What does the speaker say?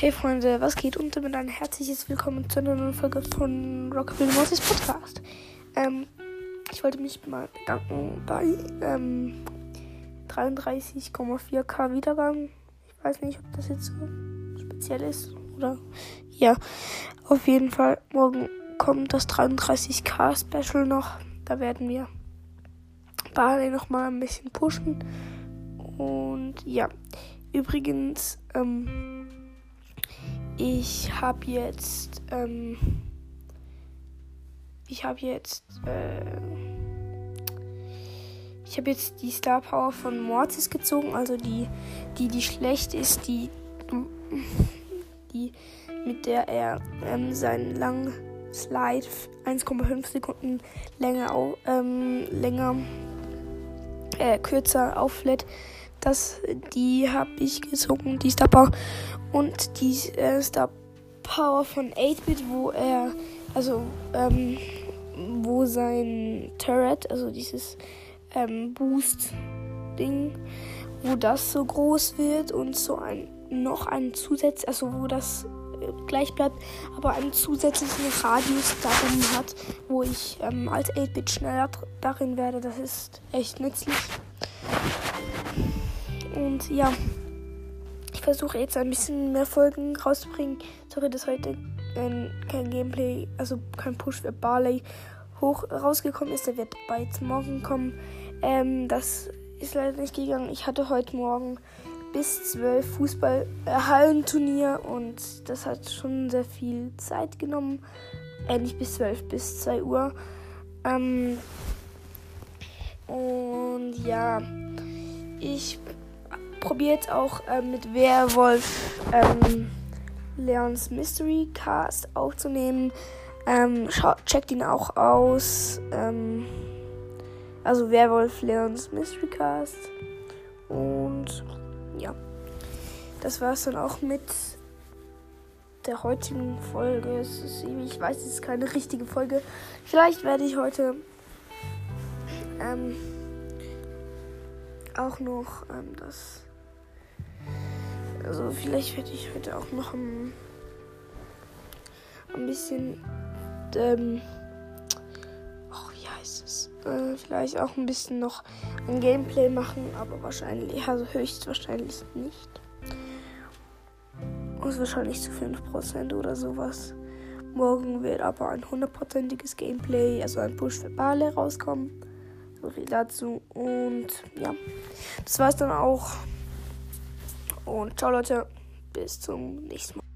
Hey Freunde, was geht? Und damit ein herzliches Willkommen zu einer neuen Folge von Rockabilly Mortis Podcast. Ähm, ich wollte mich mal bedanken bei ähm, 33,4k Wiedergang. Ich weiß nicht, ob das jetzt so speziell ist oder ja. Auf jeden Fall, morgen kommt das 33k Special noch. Da werden wir Barley noch mal ein bisschen pushen. Und ja, übrigens, ähm, ich habe jetzt, ähm, ich habe jetzt, äh, ich habe jetzt die Star Power von Mortis gezogen, also die, die, die schlecht ist, die, die, mit der er ähm, seinen langen Slide 1,5 Sekunden länger, ähm, länger, äh, kürzer auflädt. Das, die habe ich gezogen, die Star Power. Und die äh, Star Power von 8-Bit, wo er, also, ähm, wo sein Turret, also dieses ähm, Boost-Ding, wo das so groß wird und so ein noch ein Zusatz, also wo das äh, gleich bleibt, aber einen zusätzlichen Radius darum hat, wo ich ähm, als 8-Bit schneller darin werde. Das ist echt nützlich. Und ja, ich versuche jetzt ein bisschen mehr Folgen rauszubringen. Sorry, dass heute äh, kein Gameplay, also kein Push für Barley hoch rausgekommen ist. Der wird bald morgen kommen. Ähm, das ist leider nicht gegangen. Ich hatte heute Morgen bis 12 Fußball-Hallenturnier und das hat schon sehr viel Zeit genommen. Äh, nicht bis 12, bis 2 Uhr. Ähm, und ja, ich probiere jetzt auch äh, mit Werwolf ähm, Leons Mystery Cast aufzunehmen. Ähm, checkt ihn auch aus. Ähm, also Werwolf Leons Mystery Cast. Und ja, das war es dann auch mit der heutigen Folge. Ist, ich weiß, es ist keine richtige Folge. Vielleicht werde ich heute ähm, auch noch ähm, das also vielleicht werde ich heute auch noch ein, ein bisschen, ähm, oh, wie heißt es? Äh, vielleicht auch ein bisschen noch ein Gameplay machen, aber wahrscheinlich, also höchstwahrscheinlich nicht. Und wahrscheinlich zu 5% oder sowas. Morgen wird aber ein hundertprozentiges Gameplay, also ein Push für Bale rauskommen. So viel dazu. Und ja, das war es dann auch. Und ciao Leute, bis zum nächsten Mal.